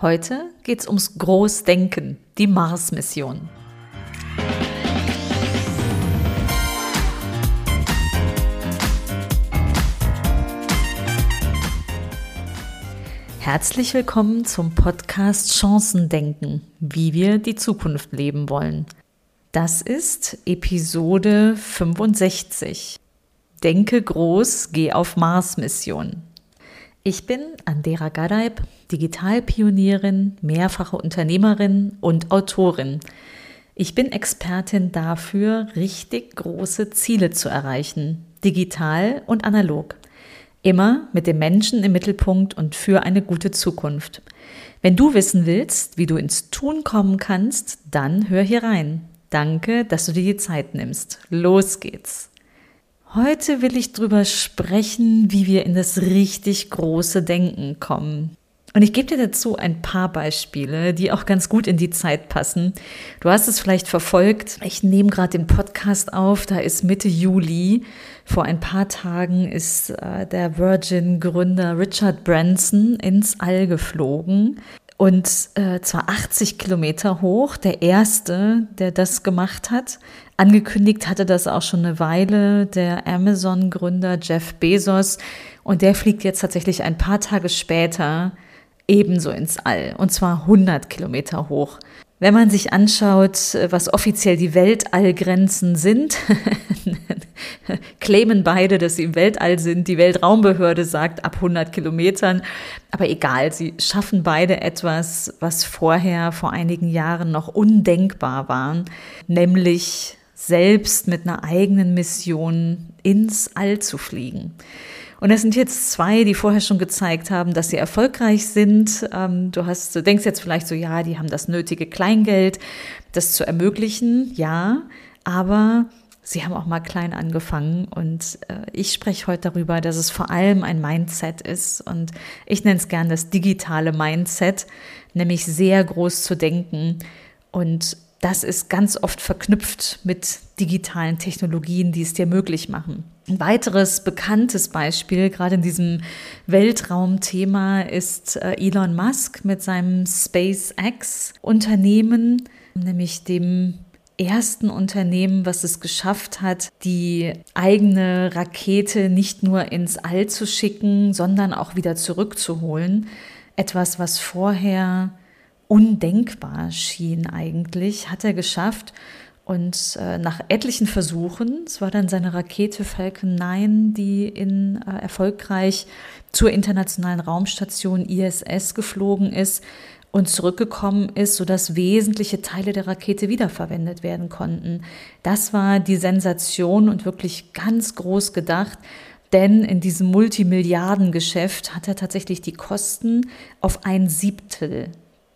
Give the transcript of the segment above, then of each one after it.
Heute geht es ums Großdenken, die Mars-Mission. Herzlich willkommen zum Podcast Chancendenken, wie wir die Zukunft leben wollen. Das ist Episode 65. Denke groß, geh auf Mars-Mission. Ich bin Andera Gadeib, Digitalpionierin, mehrfache Unternehmerin und Autorin. Ich bin Expertin dafür, richtig große Ziele zu erreichen, digital und analog. Immer mit dem Menschen im Mittelpunkt und für eine gute Zukunft. Wenn du wissen willst, wie du ins Tun kommen kannst, dann hör hier rein. Danke, dass du dir die Zeit nimmst. Los geht's. Heute will ich drüber sprechen, wie wir in das richtig große Denken kommen. Und ich gebe dir dazu ein paar Beispiele, die auch ganz gut in die Zeit passen. Du hast es vielleicht verfolgt. Ich nehme gerade den Podcast auf. Da ist Mitte Juli. Vor ein paar Tagen ist äh, der Virgin-Gründer Richard Branson ins All geflogen und äh, zwar 80 Kilometer hoch, der erste, der das gemacht hat. Angekündigt hatte das auch schon eine Weile der Amazon-Gründer Jeff Bezos und der fliegt jetzt tatsächlich ein paar Tage später ebenso ins All und zwar 100 Kilometer hoch. Wenn man sich anschaut, was offiziell die Weltallgrenzen sind, claimen beide, dass sie im Weltall sind. Die Weltraumbehörde sagt ab 100 Kilometern. Aber egal, sie schaffen beide etwas, was vorher vor einigen Jahren noch undenkbar war, nämlich selbst mit einer eigenen Mission ins All zu fliegen. Und es sind jetzt zwei, die vorher schon gezeigt haben, dass sie erfolgreich sind. Ähm, du hast, du denkst jetzt vielleicht so, ja, die haben das nötige Kleingeld, das zu ermöglichen. Ja, aber Sie haben auch mal klein angefangen und äh, ich spreche heute darüber, dass es vor allem ein Mindset ist und ich nenne es gern das digitale Mindset, nämlich sehr groß zu denken und das ist ganz oft verknüpft mit digitalen Technologien, die es dir möglich machen. Ein weiteres bekanntes Beispiel, gerade in diesem Weltraumthema, ist äh, Elon Musk mit seinem SpaceX-Unternehmen, nämlich dem ersten Unternehmen, was es geschafft hat, die eigene Rakete nicht nur ins All zu schicken, sondern auch wieder zurückzuholen. Etwas, was vorher undenkbar schien eigentlich, hat er geschafft. Und äh, nach etlichen Versuchen, es war dann seine Rakete Falcon 9, die in äh, erfolgreich zur internationalen Raumstation ISS geflogen ist und zurückgekommen ist, sodass wesentliche Teile der Rakete wiederverwendet werden konnten. Das war die Sensation und wirklich ganz groß gedacht. Denn in diesem Multimilliardengeschäft hat er tatsächlich die Kosten auf ein Siebtel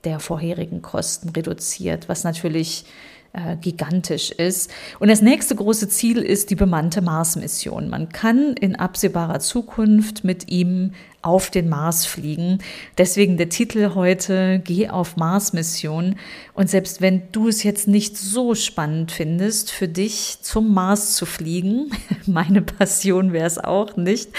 der vorherigen Kosten reduziert, was natürlich äh, gigantisch ist. Und das nächste große Ziel ist die bemannte Mars-Mission. Man kann in absehbarer Zukunft mit ihm auf den Mars fliegen. Deswegen der Titel heute Geh auf Mars-Mission. Und selbst wenn du es jetzt nicht so spannend findest, für dich zum Mars zu fliegen, meine Passion wäre es auch nicht,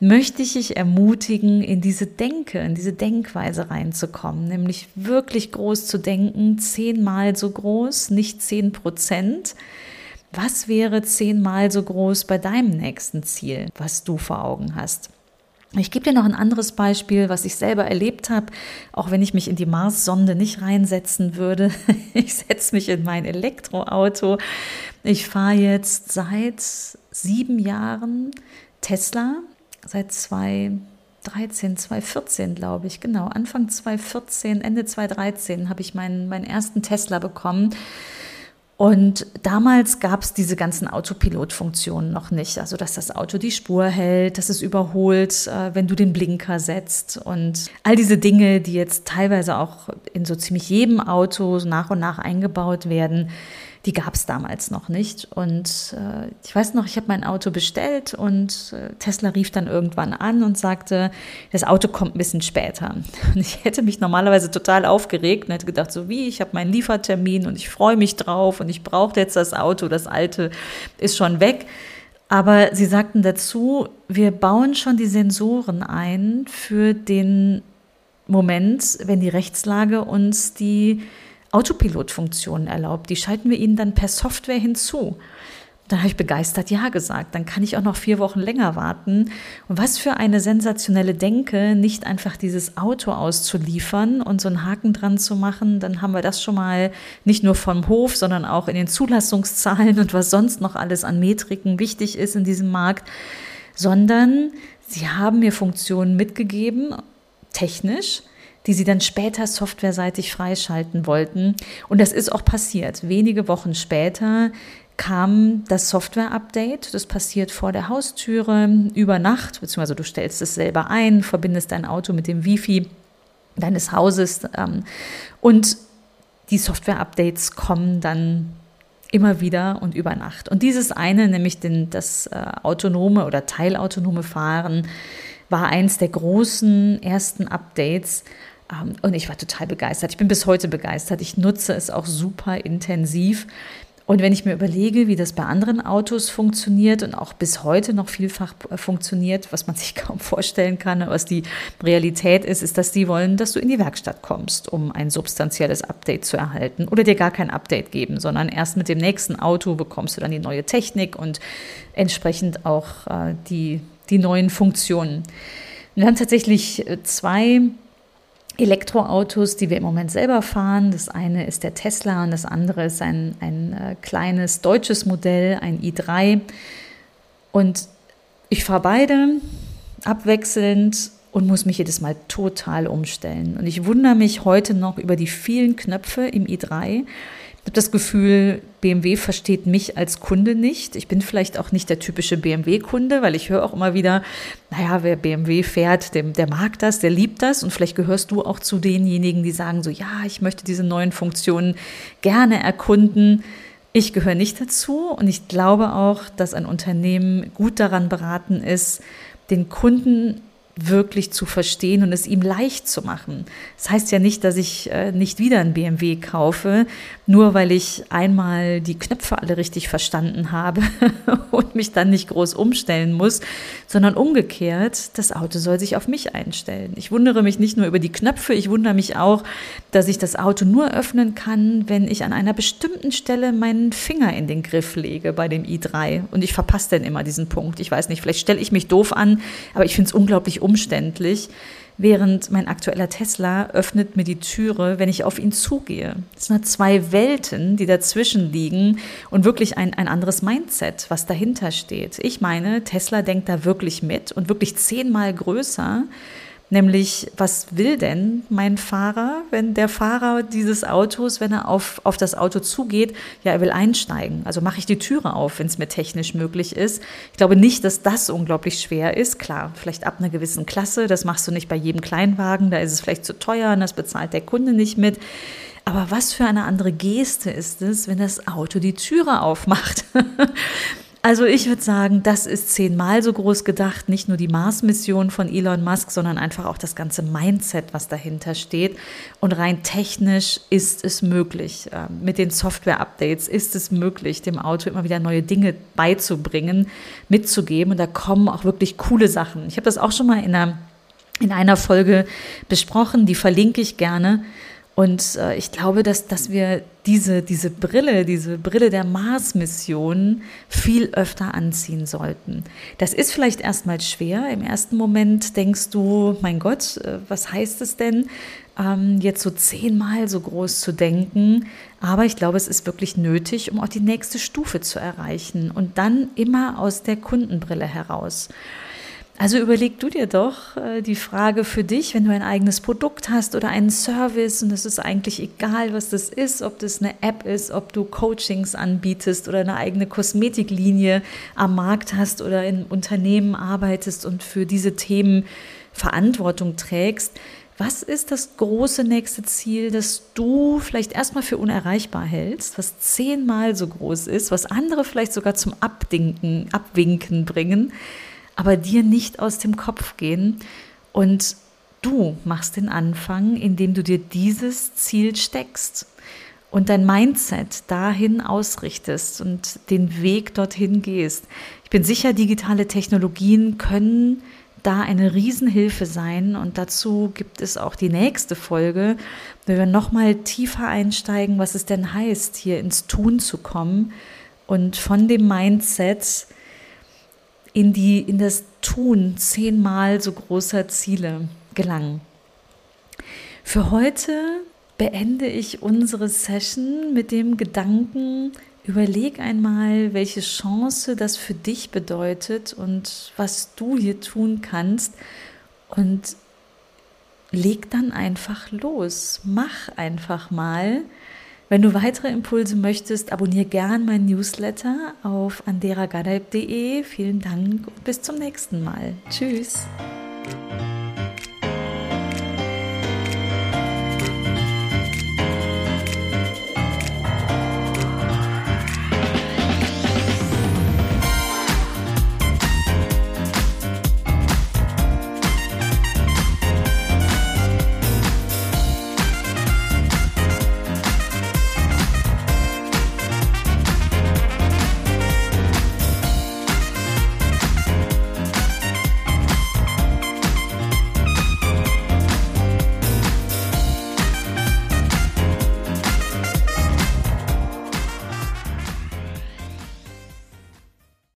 möchte ich dich ermutigen, in diese Denke, in diese Denkweise reinzukommen, nämlich wirklich groß zu denken, zehnmal so groß, nicht zehn Prozent. Was wäre zehnmal so groß bei deinem nächsten Ziel, was du vor Augen hast? Ich gebe dir noch ein anderes Beispiel, was ich selber erlebt habe, auch wenn ich mich in die Mars-Sonde nicht reinsetzen würde. Ich setze mich in mein Elektroauto. Ich fahre jetzt seit sieben Jahren Tesla seit 2013, 2014, glaube ich, genau. Anfang 2014, Ende 2013 habe ich meinen, meinen ersten Tesla bekommen. Und damals gab es diese ganzen Autopilot-Funktionen noch nicht. Also, dass das Auto die Spur hält, dass es überholt, äh, wenn du den Blinker setzt und all diese Dinge, die jetzt teilweise auch in so ziemlich jedem Auto nach und nach eingebaut werden, die gab es damals noch nicht. Und äh, ich weiß noch, ich habe mein Auto bestellt und äh, Tesla rief dann irgendwann an und sagte, das Auto kommt ein bisschen später. Und ich hätte mich normalerweise total aufgeregt und hätte gedacht, so wie, ich habe meinen Liefertermin und ich freue mich drauf und ich brauche jetzt das Auto, das alte ist schon weg. Aber sie sagten dazu, wir bauen schon die Sensoren ein für den Moment, wenn die Rechtslage uns die Autopilotfunktion erlaubt. Die schalten wir ihnen dann per Software hinzu. Dann habe ich begeistert Ja gesagt. Dann kann ich auch noch vier Wochen länger warten. Und was für eine sensationelle Denke, nicht einfach dieses Auto auszuliefern und so einen Haken dran zu machen. Dann haben wir das schon mal nicht nur vom Hof, sondern auch in den Zulassungszahlen und was sonst noch alles an Metriken wichtig ist in diesem Markt. Sondern sie haben mir Funktionen mitgegeben, technisch, die sie dann später softwareseitig freischalten wollten. Und das ist auch passiert. Wenige Wochen später kam das Software-Update. Das passiert vor der Haustüre über Nacht, beziehungsweise du stellst es selber ein, verbindest dein Auto mit dem Wifi deines Hauses ähm, und die Software-Updates kommen dann immer wieder und über Nacht. Und dieses eine, nämlich den, das äh, autonome oder teilautonome Fahren, war eins der großen ersten Updates. Ähm, und ich war total begeistert. Ich bin bis heute begeistert. Ich nutze es auch super intensiv. Und wenn ich mir überlege, wie das bei anderen Autos funktioniert und auch bis heute noch vielfach äh, funktioniert, was man sich kaum vorstellen kann, was die Realität ist, ist, dass die wollen, dass du in die Werkstatt kommst, um ein substanzielles Update zu erhalten oder dir gar kein Update geben, sondern erst mit dem nächsten Auto bekommst du dann die neue Technik und entsprechend auch äh, die, die neuen Funktionen. Wir haben tatsächlich äh, zwei Elektroautos, die wir im Moment selber fahren. Das eine ist der Tesla und das andere ist ein, ein äh, kleines deutsches Modell, ein i3. Und ich fahre beide abwechselnd und muss mich jedes Mal total umstellen. Und ich wundere mich heute noch über die vielen Knöpfe im i3 habe das Gefühl, BMW versteht mich als Kunde nicht. Ich bin vielleicht auch nicht der typische BMW-Kunde, weil ich höre auch immer wieder, naja, wer BMW fährt, der, der mag das, der liebt das. Und vielleicht gehörst du auch zu denjenigen, die sagen so, ja, ich möchte diese neuen Funktionen gerne erkunden. Ich gehöre nicht dazu und ich glaube auch, dass ein Unternehmen gut daran beraten ist, den Kunden wirklich zu verstehen und es ihm leicht zu machen. Das heißt ja nicht, dass ich äh, nicht wieder ein BMW kaufe, nur weil ich einmal die Knöpfe alle richtig verstanden habe und mich dann nicht groß umstellen muss, sondern umgekehrt, das Auto soll sich auf mich einstellen. Ich wundere mich nicht nur über die Knöpfe, ich wundere mich auch, dass ich das Auto nur öffnen kann, wenn ich an einer bestimmten Stelle meinen Finger in den Griff lege bei dem i3 und ich verpasse dann immer diesen Punkt. Ich weiß nicht, vielleicht stelle ich mich doof an, aber ich finde es unglaublich umständlich, während mein aktueller Tesla öffnet mir die Türe, wenn ich auf ihn zugehe. Es sind zwei Welten, die dazwischen liegen und wirklich ein, ein anderes Mindset, was dahinter steht. Ich meine, Tesla denkt da wirklich mit und wirklich zehnmal größer Nämlich, was will denn mein Fahrer, wenn der Fahrer dieses Autos, wenn er auf, auf das Auto zugeht, ja, er will einsteigen. Also mache ich die Türe auf, wenn es mir technisch möglich ist. Ich glaube nicht, dass das unglaublich schwer ist. Klar, vielleicht ab einer gewissen Klasse, das machst du nicht bei jedem Kleinwagen, da ist es vielleicht zu teuer und das bezahlt der Kunde nicht mit. Aber was für eine andere Geste ist es, wenn das Auto die Türe aufmacht? Also ich würde sagen, das ist zehnmal so groß gedacht, nicht nur die Mars-Mission von Elon Musk, sondern einfach auch das ganze Mindset, was dahinter steht. Und rein technisch ist es möglich. Ähm, mit den Software-Updates ist es möglich, dem Auto immer wieder neue Dinge beizubringen, mitzugeben. Und da kommen auch wirklich coole Sachen. Ich habe das auch schon mal in einer, in einer Folge besprochen, die verlinke ich gerne. Und äh, ich glaube, dass, dass wir diese, diese Brille, diese Brille der Mars-Mission viel öfter anziehen sollten. Das ist vielleicht erstmal schwer. Im ersten Moment denkst du, mein Gott, äh, was heißt es denn, ähm, jetzt so zehnmal so groß zu denken? Aber ich glaube, es ist wirklich nötig, um auch die nächste Stufe zu erreichen und dann immer aus der Kundenbrille heraus. Also überleg du dir doch äh, die Frage für dich, wenn du ein eigenes Produkt hast oder einen Service und es ist eigentlich egal, was das ist, ob das eine App ist, ob du Coachings anbietest oder eine eigene Kosmetiklinie am Markt hast oder in Unternehmen arbeitest und für diese Themen Verantwortung trägst. Was ist das große nächste Ziel, das du vielleicht erstmal für unerreichbar hältst, was zehnmal so groß ist, was andere vielleicht sogar zum Abdinken, Abwinken bringen? Aber dir nicht aus dem Kopf gehen. Und du machst den Anfang, indem du dir dieses Ziel steckst und dein Mindset dahin ausrichtest und den Weg dorthin gehst. Ich bin sicher, digitale Technologien können da eine Riesenhilfe sein und dazu gibt es auch die nächste Folge, wo wir nochmal tiefer einsteigen, was es denn heißt, hier ins Tun zu kommen und von dem Mindset in, die, in das Tun zehnmal so großer Ziele gelangen. Für heute beende ich unsere Session mit dem Gedanken, überleg einmal, welche Chance das für dich bedeutet und was du hier tun kannst und leg dann einfach los. Mach einfach mal. Wenn du weitere Impulse möchtest, abonniere gern mein Newsletter auf anderagadaib.de. Vielen Dank und bis zum nächsten Mal. Tschüss.